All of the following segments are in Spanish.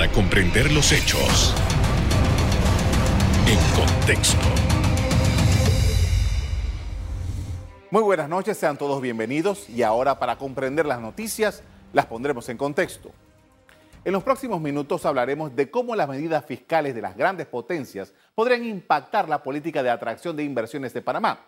para comprender los hechos en contexto. Muy buenas noches, sean todos bienvenidos y ahora para comprender las noticias las pondremos en contexto. En los próximos minutos hablaremos de cómo las medidas fiscales de las grandes potencias podrían impactar la política de atracción de inversiones de Panamá.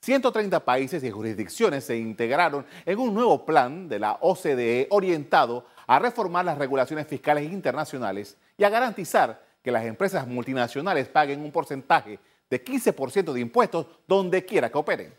130 países y jurisdicciones se integraron en un nuevo plan de la OCDE orientado a reformar las regulaciones fiscales internacionales y a garantizar que las empresas multinacionales paguen un porcentaje de 15% de impuestos donde quiera que operen.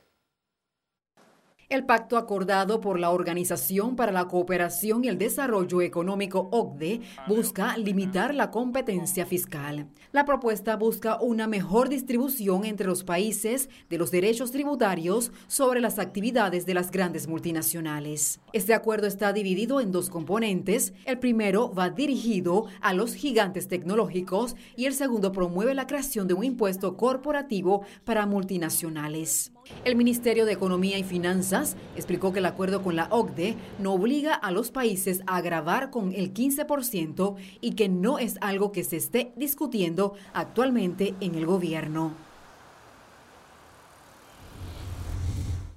El pacto acordado por la Organización para la Cooperación y el Desarrollo Económico OCDE busca limitar la competencia fiscal. La propuesta busca una mejor distribución entre los países de los derechos tributarios sobre las actividades de las grandes multinacionales. Este acuerdo está dividido en dos componentes. El primero va dirigido a los gigantes tecnológicos y el segundo promueve la creación de un impuesto corporativo para multinacionales. El Ministerio de Economía y Finanzas explicó que el acuerdo con la OCDE no obliga a los países a grabar con el 15% y que no es algo que se esté discutiendo actualmente en el gobierno.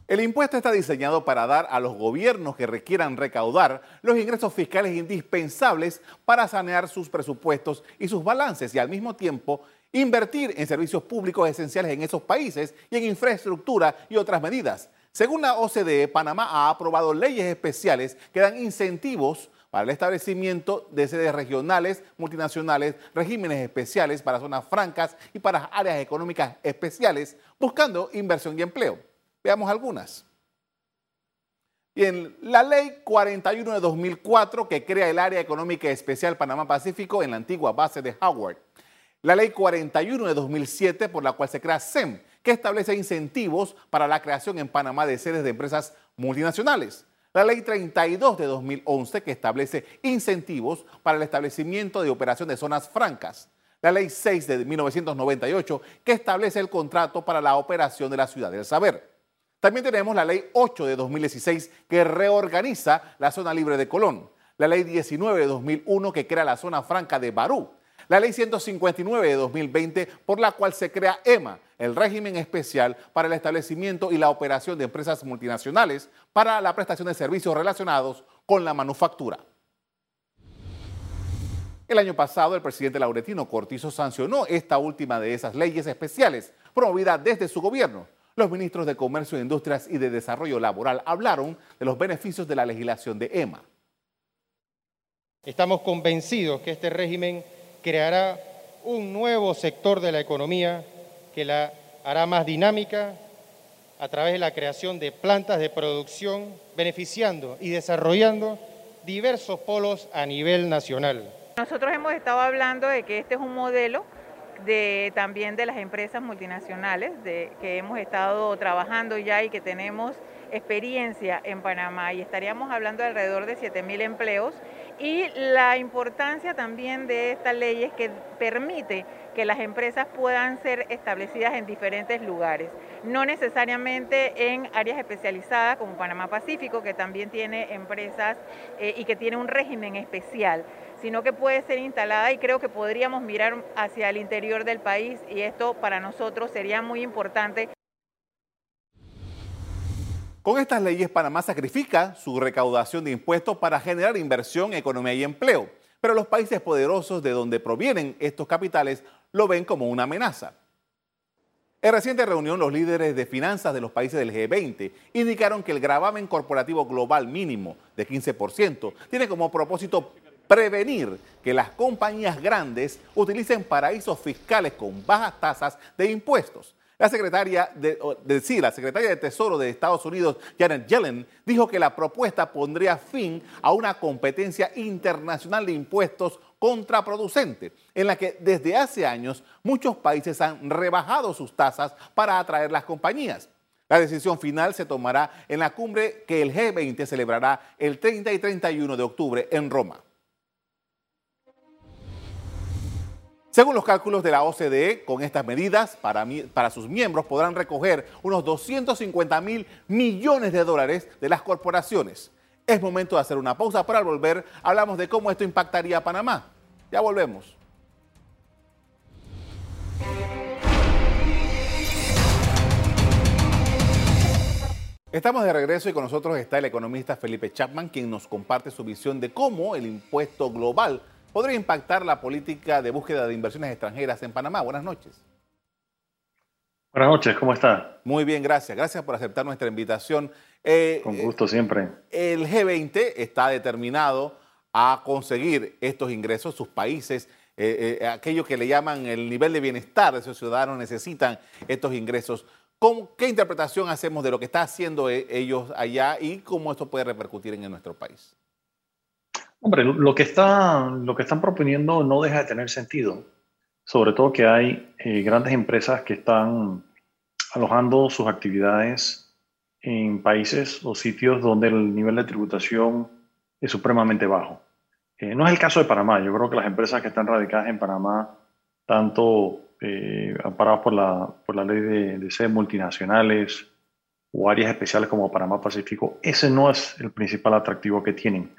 El impuesto está diseñado para dar a los gobiernos que requieran recaudar los ingresos fiscales indispensables para sanear sus presupuestos y sus balances y al mismo tiempo invertir en servicios públicos esenciales en esos países y en infraestructura y otras medidas. Según la OCDE, Panamá ha aprobado leyes especiales que dan incentivos para el establecimiento de sedes regionales, multinacionales, regímenes especiales para zonas francas y para áreas económicas especiales, buscando inversión y empleo. Veamos algunas. Bien, la ley 41 de 2004 que crea el Área Económica Especial Panamá-Pacífico en la antigua base de Howard la Ley 41 de 2007, por la cual se crea SEM, que establece incentivos para la creación en Panamá de sedes de empresas multinacionales. La Ley 32 de 2011, que establece incentivos para el establecimiento de operación de zonas francas. La Ley 6 de 1998, que establece el contrato para la operación de la Ciudad del Saber. También tenemos la Ley 8 de 2016, que reorganiza la zona libre de Colón. La Ley 19 de 2001, que crea la zona franca de Barú la ley 159 de 2020 por la cual se crea EMA, el régimen especial para el establecimiento y la operación de empresas multinacionales para la prestación de servicios relacionados con la manufactura. El año pasado, el presidente Lauretino Cortizo sancionó esta última de esas leyes especiales promovida desde su gobierno. Los ministros de Comercio, Industrias y de Desarrollo Laboral hablaron de los beneficios de la legislación de EMA. Estamos convencidos que este régimen creará un nuevo sector de la economía que la hará más dinámica a través de la creación de plantas de producción, beneficiando y desarrollando diversos polos a nivel nacional. Nosotros hemos estado hablando de que este es un modelo de, también de las empresas multinacionales de, que hemos estado trabajando ya y que tenemos experiencia en Panamá y estaríamos hablando de alrededor de 7.000 empleos y la importancia también de esta ley es que permite que las empresas puedan ser establecidas en diferentes lugares, no necesariamente en áreas especializadas como Panamá Pacífico, que también tiene empresas eh, y que tiene un régimen especial, sino que puede ser instalada y creo que podríamos mirar hacia el interior del país y esto para nosotros sería muy importante. Con estas leyes, Panamá sacrifica su recaudación de impuestos para generar inversión, economía y empleo. Pero los países poderosos de donde provienen estos capitales lo ven como una amenaza. En reciente reunión, los líderes de finanzas de los países del G20 indicaron que el gravamen corporativo global mínimo de 15% tiene como propósito prevenir que las compañías grandes utilicen paraísos fiscales con bajas tasas de impuestos. La secretaria de, la secretaria de Tesoro de Estados Unidos, Janet Yellen, dijo que la propuesta pondría fin a una competencia internacional de impuestos contraproducente, en la que desde hace años muchos países han rebajado sus tasas para atraer las compañías. La decisión final se tomará en la cumbre que el G20 celebrará el 30 y 31 de octubre en Roma. Según los cálculos de la OCDE, con estas medidas para, sus miembros podrán recoger unos 250 mil millones de dólares de las corporaciones. Es momento de hacer una pausa para volver hablamos de cómo esto impactaría a Panamá. Ya volvemos. Estamos de regreso y con nosotros está el economista Felipe Chapman, quien nos comparte su visión de cómo el impuesto global podría impactar la política de búsqueda de inversiones extranjeras en Panamá. Buenas noches. Buenas noches, ¿cómo está? Muy bien, gracias. Gracias por aceptar nuestra invitación. Eh, Con gusto siempre. El G20 está determinado a conseguir estos ingresos, sus países, eh, eh, aquello que le llaman el nivel de bienestar de sus ciudadanos necesitan estos ingresos. ¿Qué interpretación hacemos de lo que están haciendo e, ellos allá y cómo esto puede repercutir en nuestro país? Hombre, lo que, está, lo que están proponiendo no deja de tener sentido. Sobre todo que hay eh, grandes empresas que están alojando sus actividades en países o sitios donde el nivel de tributación es supremamente bajo. Eh, no es el caso de Panamá. Yo creo que las empresas que están radicadas en Panamá, tanto eh, amparados por la, por la ley de, de sedes multinacionales o áreas especiales como Panamá Pacífico, ese no es el principal atractivo que tienen.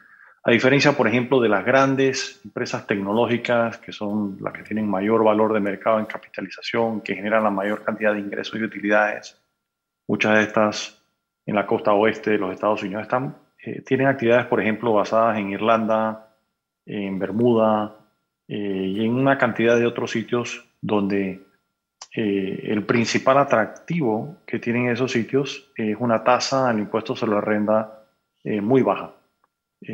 A diferencia, por ejemplo, de las grandes empresas tecnológicas, que son las que tienen mayor valor de mercado en capitalización, que generan la mayor cantidad de ingresos y utilidades, muchas de estas en la costa oeste de los Estados Unidos están, eh, tienen actividades, por ejemplo, basadas en Irlanda, en Bermuda eh, y en una cantidad de otros sitios donde eh, el principal atractivo que tienen esos sitios es una tasa al impuesto sobre la renta muy baja,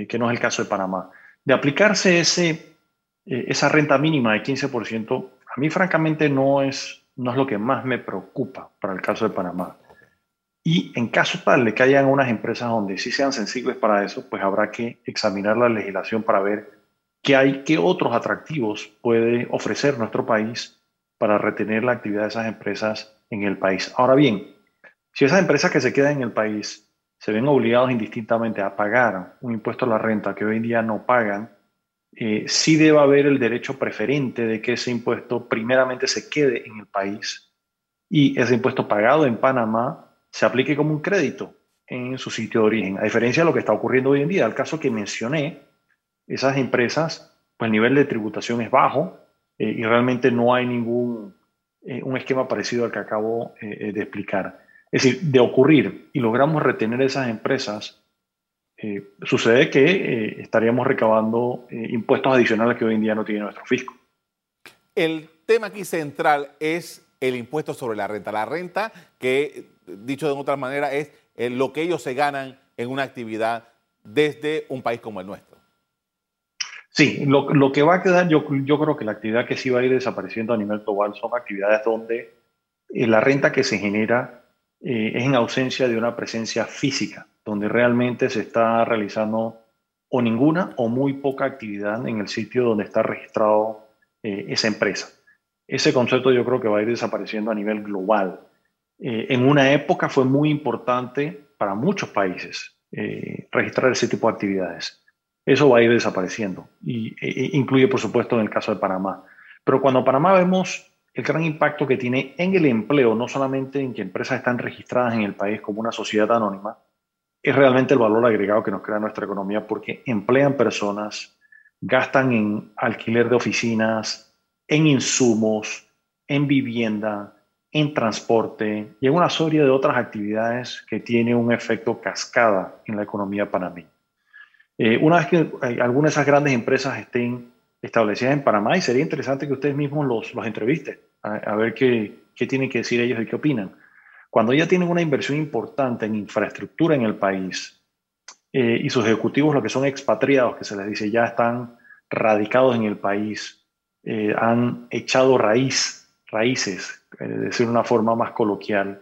que no es el caso de Panamá. De aplicarse ese, esa renta mínima de 15%, a mí francamente no es, no es lo que más me preocupa para el caso de Panamá. Y en caso tal de que hayan unas empresas donde sí sean sensibles para eso, pues habrá que examinar la legislación para ver qué hay, qué otros atractivos puede ofrecer nuestro país para retener la actividad de esas empresas en el país. Ahora bien, si esas empresas que se quedan en el país se ven obligados indistintamente a pagar un impuesto a la renta que hoy en día no pagan, eh, sí debe haber el derecho preferente de que ese impuesto primeramente se quede en el país y ese impuesto pagado en Panamá se aplique como un crédito en su sitio de origen, a diferencia de lo que está ocurriendo hoy en día. El caso que mencioné, esas empresas, pues el nivel de tributación es bajo, eh, y realmente no hay ningún eh, un esquema parecido al que acabo eh, de explicar. Es decir, de ocurrir y logramos retener esas empresas, sucede que estaríamos recabando impuestos adicionales que hoy en día no tiene nuestro fisco. El tema aquí central es el impuesto sobre la renta. La renta, que dicho de otra manera, es lo que ellos se ganan en una actividad desde un país como el nuestro. Sí, lo, que va a quedar, yo, yo creo que la actividad que sí va a ir desapareciendo a nivel global son actividades donde eh, la renta que se genera eh, es en ausencia de una presencia física, donde realmente se está realizando o ninguna o muy poca actividad en el sitio donde está registrado eh, esa empresa. Ese concepto yo creo que va a ir desapareciendo a nivel global. en una época fue muy importante para muchos países registrar ese tipo de actividades eso va a ir desapareciendo. Y e, e, incluye, por supuesto, en el caso de Panamá. Pero cuando Panamá vemos el gran impacto que tiene en el empleo, no solamente en que empresas están registradas en el país como una sociedad anónima, es realmente el valor agregado que nos crea nuestra economía porque emplean personas, gastan en alquiler de oficinas, en insumos, en vivienda, en transporte y en una serie de otras actividades que tiene un efecto cascada en la economía panameña. Eh, una vez que eh, algunas de esas grandes empresas estén establecidas en Panamá, y sería interesante que ustedes mismos los, los entrevisten, a, ver qué, qué, tienen que decir ellos y qué opinan. Cuando ya tienen una inversión importante en infraestructura en el país eh, y sus ejecutivos, lo que son expatriados, que se les dice, ya están radicados en el país, han echado raíz, raíces, de decir una forma más coloquial,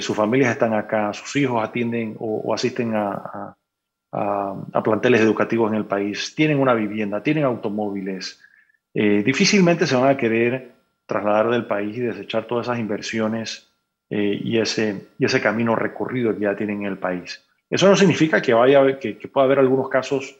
sus familias están acá, sus hijos atienden o, asisten a, planteles educativos en el país, tienen una vivienda, tienen automóviles, eh, difícilmente se van a querer trasladar del país y desechar todas esas inversiones eh, y, ese, y ese camino recorrido que ya tienen en el país. Eso no significa que, vaya, que, que pueda haber algunos casos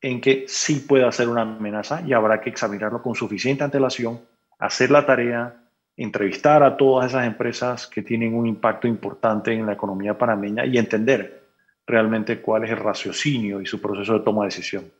en que sí pueda ser una amenaza y habrá que examinarlo con suficiente antelación, hacer la tarea, entrevistar a todas esas empresas que tienen un impacto importante en la economía panameña y entender realmente cuál es el raciocinio y su proceso de toma de decisión.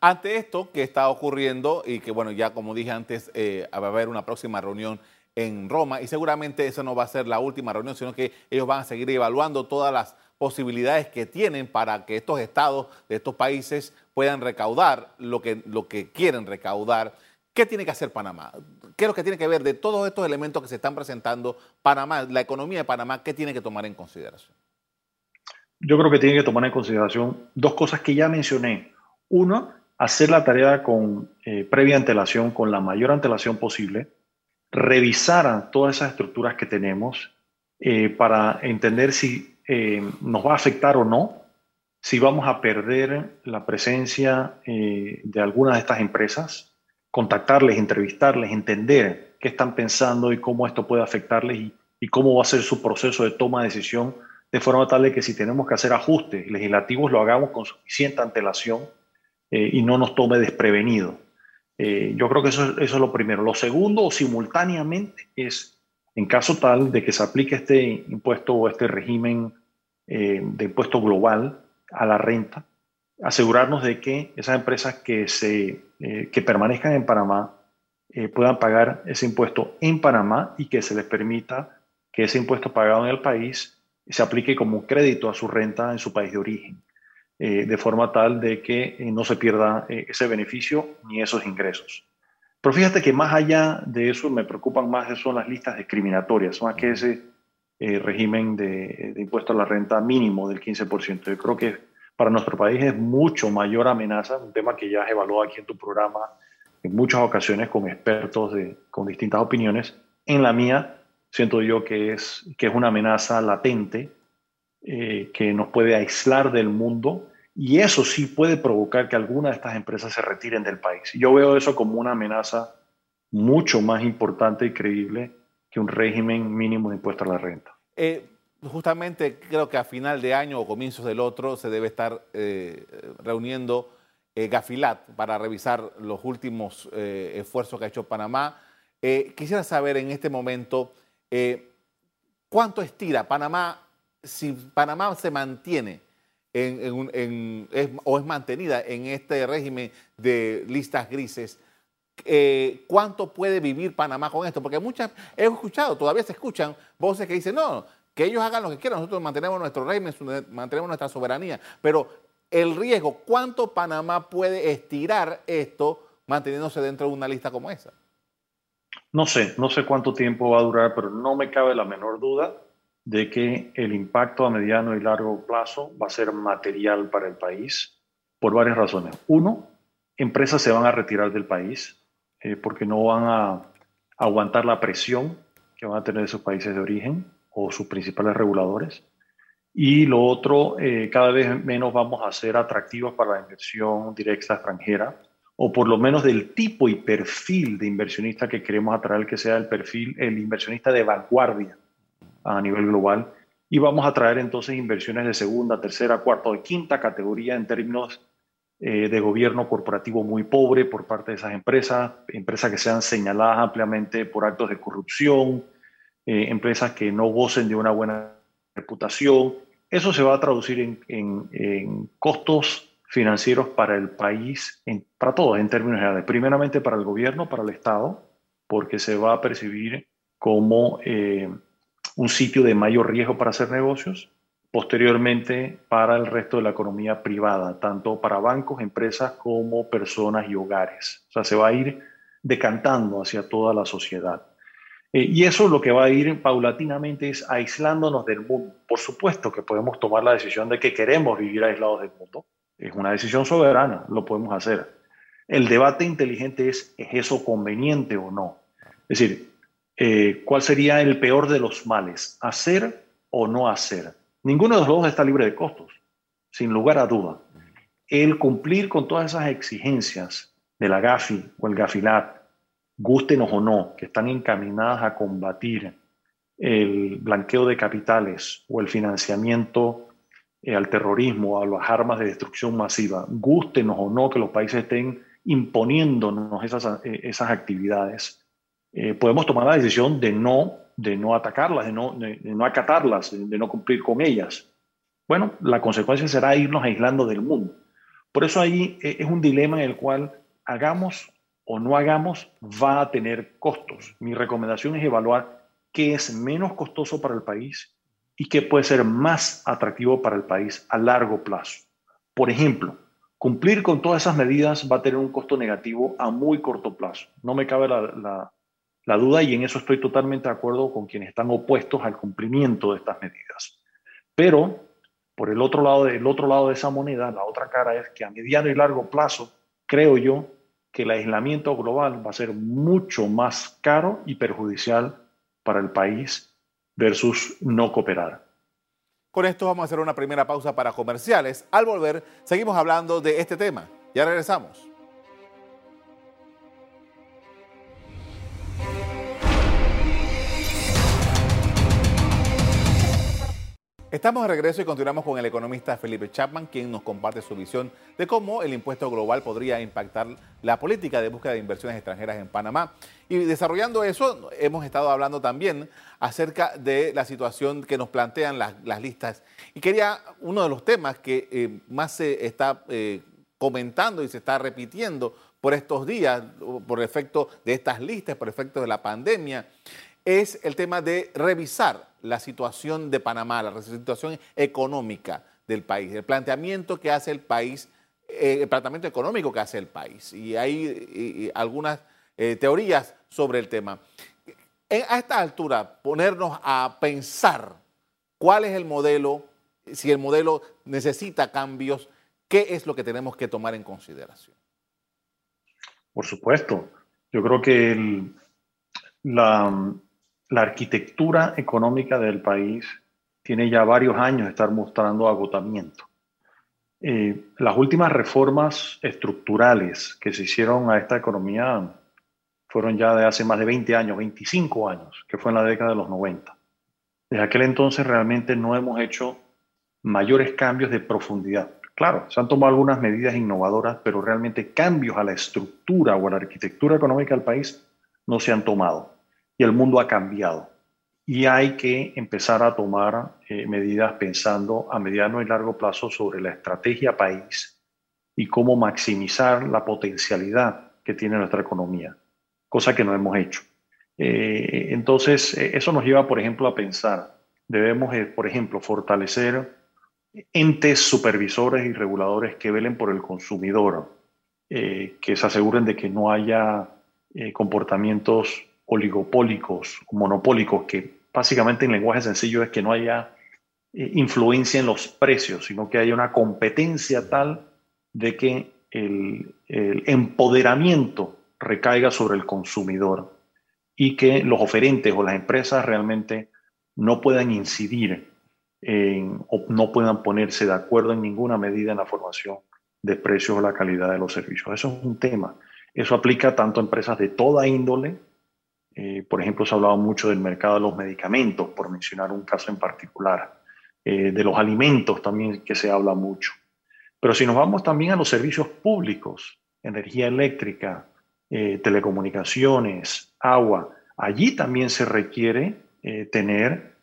Ante esto que está ocurriendo y que, bueno, ya como dije antes, eh, va a haber una próxima reunión en Roma y seguramente esa no va a ser la última reunión, sino que ellos van a seguir evaluando todas las posibilidades que tienen para que estos estados de estos países puedan recaudar lo que, lo que quieren recaudar. ¿Qué tiene que hacer Panamá? ¿Qué es lo que tiene que ver de todos estos elementos que se están presentando Panamá, la economía de Panamá, qué tiene que tomar en consideración? Yo creo que tiene que tomar en consideración dos cosas que ya mencioné. Uno, hacer la tarea con eh, previa antelación, con la mayor antelación posible, revisar todas esas estructuras que tenemos eh, para entender si eh, nos va a afectar o no, si vamos a perder la presencia de algunas de estas empresas, contactarles, entrevistarles, entender qué están pensando y cómo esto puede afectarles y, y cómo va a ser su proceso de toma de decisión, de forma tal de que si tenemos que hacer ajustes legislativos lo hagamos con suficiente antelación eh, y no nos tome desprevenido. Eh, yo creo que eso, eso, es lo primero. Lo segundo, simultáneamente, es en caso tal de que se aplique este impuesto o este régimen eh, de impuesto global a la renta, asegurarnos de que esas empresas que, se, que permanezcan en Panamá puedan pagar ese impuesto en Panamá y que se les permita que ese impuesto pagado en el país se aplique como crédito a su renta en su país de origen. Eh, de forma tal de que eh, no se pierda eh, ese beneficio ni esos ingresos. Pero fíjate que más allá de eso me preocupan más son las listas discriminatorias, más que ese régimen de, de, impuesto a la renta mínimo del 15%. Yo creo que para nuestro país es mucho mayor amenaza, un tema que ya has evaluado aquí en tu programa en muchas ocasiones con expertos de, con distintas opiniones. En la mía, siento yo que es, que es una amenaza latente que nos puede aislar del mundo y eso sí puede provocar que algunas de estas empresas se retiren del país. Yo veo eso como una amenaza mucho más importante y creíble que un régimen mínimo de impuesto a la renta. Eh, justamente creo que a final de año o comienzos del otro se debe estar eh, reuniendo eh, Gafilat para revisar los últimos esfuerzos que ha hecho Panamá. quisiera saber en este momento cuánto estira Panamá, si Panamá se mantiene en, o es mantenida en este régimen de listas grises. Eh, ¿Cuánto puede vivir Panamá con esto? Porque muchas, he escuchado, todavía se escuchan voces que dicen, no, que ellos hagan lo que quieran, nosotros mantenemos nuestro régimen, mantenemos nuestra soberanía, pero el riesgo, ¿cuánto Panamá puede estirar esto manteniéndose dentro de una lista como esa? No sé, no sé cuánto tiempo va a durar, pero no me cabe la menor duda de que el impacto a mediano y largo plazo va a ser material para el país por varias razones. Uno, empresas se van a retirar del país eh, porque no van a aguantar la presión que van a tener sus países de origen o sus principales reguladores. Y lo otro, eh, cada vez menos vamos a ser atractivos para la inversión directa extranjera, o por lo menos del tipo y perfil de inversionista que queremos atraer, que sea el perfil, el inversionista de vanguardia, a nivel global y vamos a traer entonces inversiones de segunda, tercera, cuarta o quinta categoría en términos eh, de gobierno corporativo muy pobre por parte de esas empresas, empresas que sean señaladas ampliamente por actos de corrupción, eh, empresas que no gocen de una buena reputación. Eso se va a traducir en, en, costos financieros para el país, para todos en términos generales. Primeramente para el gobierno, para el Estado, porque se va a percibir como eh, un sitio de mayor riesgo para hacer negocios, posteriormente para el resto de la economía privada, tanto para bancos, empresas como personas y hogares. O sea, se va a ir decantando hacia toda la sociedad. Eh, y eso lo que va a ir paulatinamente es aislándonos del mundo. Por supuesto que podemos tomar la decisión de que queremos vivir aislados del mundo. Es una decisión soberana, lo podemos hacer. El debate inteligente es, ¿es eso conveniente o no? Es decir, eh, ¿cuál sería el peor de los males? ¿Hacer o no hacer? Ninguno de los dos está libre de costos, sin lugar a duda. El cumplir con todas esas exigencias de la GAFI o el GAFILAT, gustenos o no, que están encaminadas a combatir el blanqueo de capitales o el financiamiento eh, al terrorismo, a las armas de destrucción masiva, gustenos o no que los países estén imponiéndonos esas, eh, esas actividades, eh, podemos tomar la decisión de no, de no atacarlas, de no, de, no acatarlas, de, no cumplir con ellas. Bueno, la consecuencia será irnos aislando del mundo. Por eso ahí es un dilema en el cual hagamos o no hagamos va a tener costos. Mi recomendación es evaluar qué es menos costoso para el país y qué puede ser más atractivo para el país a largo plazo. Por ejemplo, cumplir con todas esas medidas va a tener un costo negativo a muy corto plazo. No me cabe la, duda y en eso estoy totalmente de acuerdo con quienes están opuestos al cumplimiento de estas medidas. Pero por el otro lado, del otro lado de esa moneda, la otra cara es que a mediano y largo plazo, creo yo que el aislamiento global va a ser mucho más caro y perjudicial para el país versus no cooperar. Con esto vamos a hacer una primera pausa para comerciales. Al volver, seguimos hablando de este tema. Ya regresamos. Estamos de regreso y continuamos con el economista Felipe Chapman, quien nos comparte su visión de cómo el impuesto global podría impactar la política de búsqueda de inversiones extranjeras en Panamá. Y desarrollando eso, hemos estado hablando también acerca de la situación que nos plantean las, listas. Y quería, uno de los temas que eh, más se está eh, comentando y se está repitiendo por estos días, por efecto de estas listas, por efecto de la pandemia, es el tema de revisar la situación de Panamá, la situación económica del país, el planteamiento que hace el país, eh, el planteamiento económico que hace el país. Y hay algunas eh, teorías sobre el tema. a esta altura, ponernos a pensar cuál es el modelo, si el modelo necesita cambios, qué es lo que tenemos que tomar en consideración. Por supuesto. Yo creo que el, la, la arquitectura económica del país tiene ya varios años de estar mostrando agotamiento. Eh, las últimas reformas estructurales que se hicieron a esta economía fueron ya de hace más de 20 años, 25 años, que fue en la década de los 90. Desde aquel entonces realmente no hemos hecho mayores cambios de profundidad. Claro, se han tomado algunas medidas innovadoras, pero realmente cambios a la estructura o a la arquitectura económica del país no se han tomado y el mundo ha cambiado. Y hay que empezar a tomar eh, medidas pensando a mediano y largo plazo sobre la estrategia país y cómo maximizar la potencialidad que tiene nuestra economía, cosa que no hemos hecho. Eh, entonces, eh, eso nos lleva, por ejemplo, a pensar, debemos, por ejemplo, fortalecer entes supervisores y reguladores que velen por el consumidor, que se aseguren de que no haya comportamientos oligopólicos, monopólicos, que básicamente en lenguaje sencillo es que no haya eh, influencia en los precios, sino que haya una competencia tal de que el, empoderamiento recaiga sobre el consumidor y que los oferentes o las empresas realmente no puedan incidir o no puedan ponerse de acuerdo en ninguna medida en la formación de precios o la calidad de los servicios. Eso es un tema. Eso aplica tanto a empresas de toda índole, eh, por ejemplo, se ha hablado mucho del mercado de los medicamentos, por mencionar un caso en particular. Eh, de los alimentos también que se habla mucho. Pero si nos vamos también a los servicios públicos, energía eléctrica, eh, telecomunicaciones, agua, allí también se requiere tener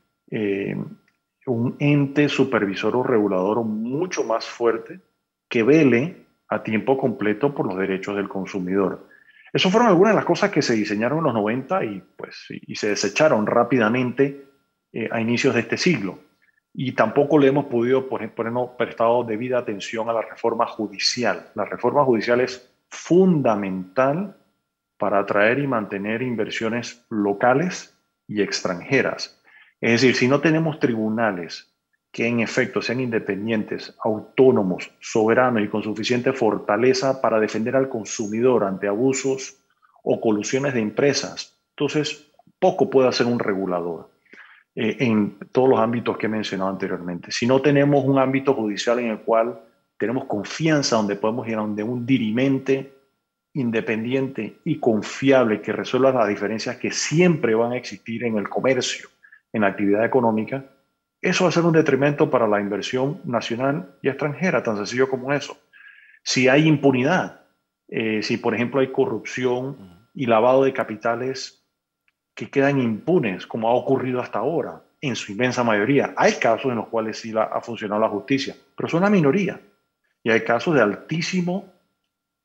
un ente supervisor o regulador mucho más fuerte que vele a tiempo completo por los derechos del consumidor. Esas fueron algunas de las cosas que se diseñaron en los 90 y, pues, y se desecharon rápidamente eh, a inicios de este siglo. Y tampoco le hemos podido poner, ponernos prestado debida atención a la reforma judicial. La reforma judicial es fundamental para atraer y mantener inversiones locales y extranjeras. Es decir, si no tenemos tribunales que en efecto sean independientes, autónomos, soberanos y con suficiente fortaleza para defender al consumidor ante abusos o colusiones de empresas. Entonces, poco puede hacer un regulador eh, en todos los ámbitos que he mencionado anteriormente. Si no tenemos un ámbito judicial en el cual tenemos confianza, donde podemos ir donde un dirimente independiente y confiable que resuelva las diferencias que siempre van a existir en el comercio, en la actividad económica, eso va a ser un detrimento para la inversión nacional y extranjera, tan sencillo como eso. Si hay impunidad, eh, si por ejemplo hay corrupción y lavado de capitales que quedan impunes, como ha ocurrido hasta ahora, en su inmensa mayoría. Hay casos en los cuales sí ha funcionado la justicia, pero son una minoría. y hay casos de altísimo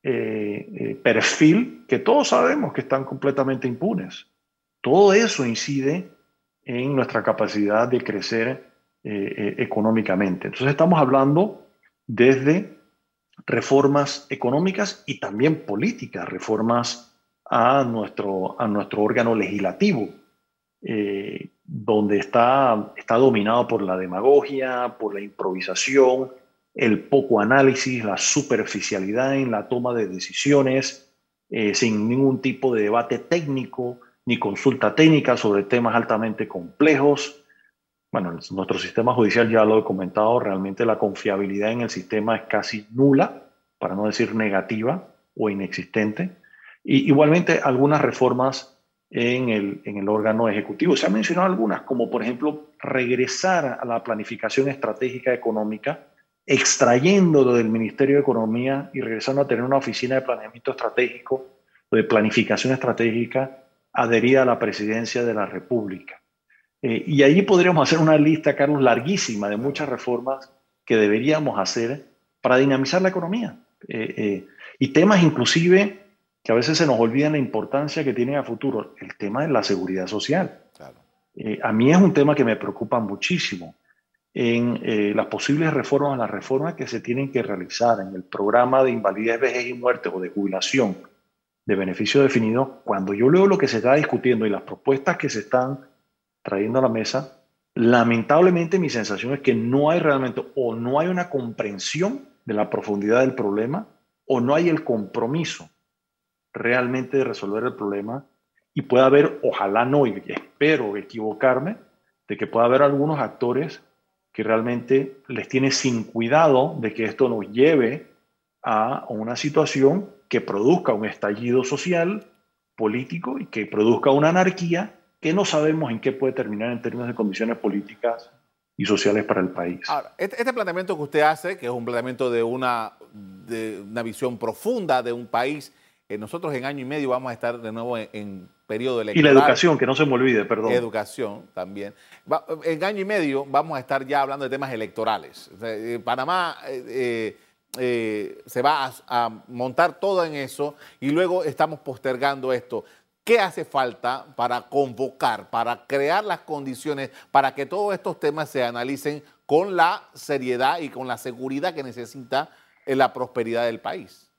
eh, eh, perfil que todos sabemos que están completamente impunes. Todo eso incide en nuestra capacidad de crecer eh, económicamente. Entonces estamos hablando desde reformas económicas y también políticas, reformas a nuestro, a nuestro órgano legislativo, donde está, está dominado por la demagogia, por la improvisación, el poco análisis, la superficialidad en la toma de decisiones, eh, sin ningún tipo de debate técnico ni consulta técnica sobre temas altamente complejos. Bueno, nuestro sistema judicial ya lo he comentado, realmente la confiabilidad en el sistema es casi nula, para no decir negativa o inexistente. Y igualmente algunas reformas en el, en el órgano ejecutivo. Se han mencionado algunas, como por ejemplo regresar a la planificación estratégica económica, extrayéndolo del Ministerio de Economía y regresando a tener una oficina de planeamiento estratégico de planificación estratégica adherida a la presidencia de la República. Eh, y ahí podríamos hacer una lista, Carlos, larguísima de muchas reformas que deberíamos hacer para dinamizar la economía. Eh, eh, y temas inclusive que a veces se nos olvidan la importancia que tienen a futuro, el tema de la seguridad social. a mí es un tema que me preocupa muchísimo en las posibles reformas, las reformas que se tienen que realizar en el programa de invalidez, vejez y muerte o de jubilación de beneficio definido, cuando yo leo lo que se está discutiendo y las propuestas que se están trayendo a la mesa, lamentablemente mi sensación es que no hay realmente o no hay una comprensión de la profundidad del problema o no hay el compromiso realmente de resolver el problema y puede haber, ojalá no, y espero equivocarme, de que pueda haber algunos actores que realmente les tiene sin cuidado de que esto nos lleve a una situación que produzca un estallido social, político y que produzca una anarquía que no sabemos en qué puede terminar en términos de condiciones políticas y sociales para el país. este, este, planteamiento que usted hace, que es un planteamiento de una, de una visión profunda de un país, eh, nosotros en año y medio vamos a estar de nuevo en periodo electoral. Y la educación, que no se me olvide, perdón. Educación también. en año y medio vamos a estar ya hablando de temas electorales. Eh, Panamá eh, eh, se va a, montar todo en eso y luego estamos postergando esto. ¿Qué hace falta para convocar, para crear las condiciones para que todos estos temas se analicen con la seriedad y con la seguridad que necesita la prosperidad del país?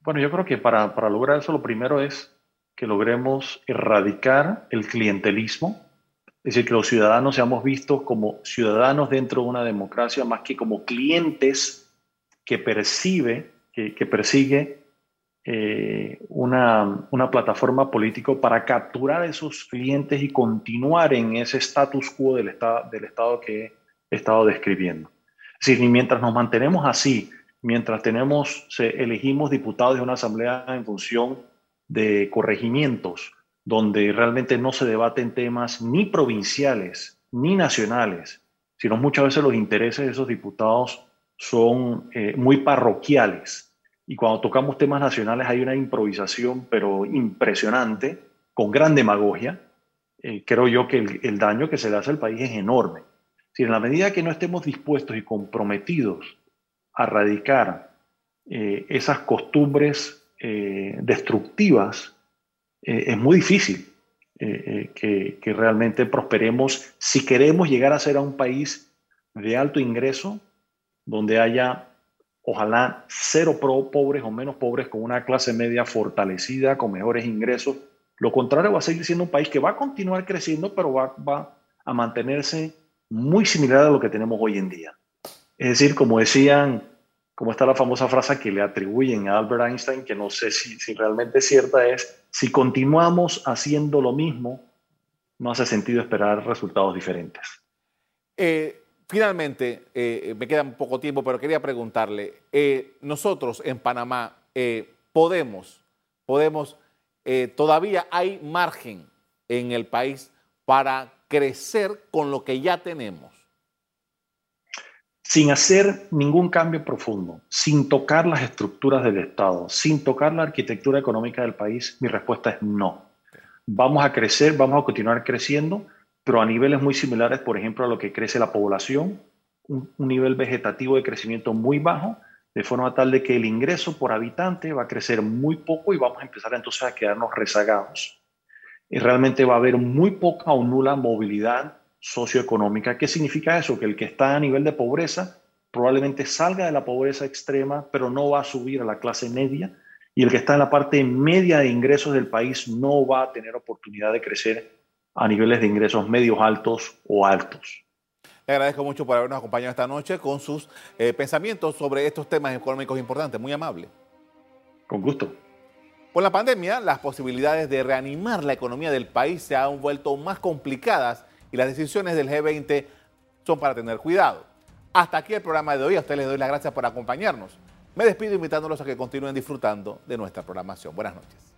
Bueno, yo creo que para, para lograr eso lo primero es que logremos erradicar el clientelismo, es decir, que los ciudadanos seamos vistos como ciudadanos dentro de una democracia más que como clientes que percibe, que, persigue eh, una, una, plataforma política para capturar a esos clientes y continuar en ese status quo del, estado, del Estado que he estado describiendo. Es decir, mientras nos mantenemos así, mientras tenemos, elegimos diputados de una asamblea en función de corregimientos donde realmente no se debaten temas ni provinciales ni nacionales, sino muchas veces los intereses de esos diputados son eh, muy parroquiales. Y cuando tocamos temas nacionales hay una improvisación, pero impresionante, con gran demagogia. Eh, creo yo que el, daño que se le hace al país es enorme. Si en la medida que no estemos dispuestos y comprometidos a erradicar eh, esas costumbres destructivas, es muy difícil que, que, realmente prosperemos si queremos llegar a ser a un país de alto ingreso, donde haya, ojalá, cero pro pobres o menos pobres, con una clase media fortalecida, con mejores ingresos. Lo contrario va a seguir siendo un país que va a continuar creciendo, pero va, va a mantenerse muy similar a lo que tenemos hoy en día. Es decir, como decían como está la famosa frase que le atribuyen a Albert Einstein, que no sé si, si realmente es cierta, es, si continuamos haciendo lo mismo, no hace sentido esperar resultados diferentes. Eh, finalmente, eh, me queda un poco tiempo, pero quería preguntarle, eh, nosotros en Panamá podemos, podemos, todavía hay margen en el país para crecer con lo que ya tenemos sin hacer ningún cambio profundo, sin tocar las estructuras del Estado, sin tocar la arquitectura económica del país, mi respuesta es no. Vamos a crecer, vamos a continuar creciendo, pero a niveles muy similares, por ejemplo, a lo que crece la población, un, nivel vegetativo de crecimiento muy bajo de forma tal de que el ingreso por habitante va a crecer muy poco y vamos a empezar entonces a quedarnos rezagados. Y realmente va a haber muy poca o nula movilidad socioeconómica. ¿Qué significa eso? Que el que está a nivel de pobreza probablemente salga de la pobreza extrema, pero no va a subir a la clase media. Y el que está en la parte media de ingresos del país no va a tener oportunidad de crecer a niveles de ingresos medios altos o altos. Le agradezco mucho por habernos acompañado esta noche con sus eh, pensamientos sobre estos temas económicos importantes. Muy amable. Con gusto. Con la pandemia, las posibilidades de reanimar la economía del país se han vuelto más complicadas y las decisiones del G20 son para tener cuidado. Hasta aquí el programa de hoy. A ustedes les doy las gracias por acompañarnos. Me despido invitándolos a que continúen disfrutando de nuestra programación. Buenas noches.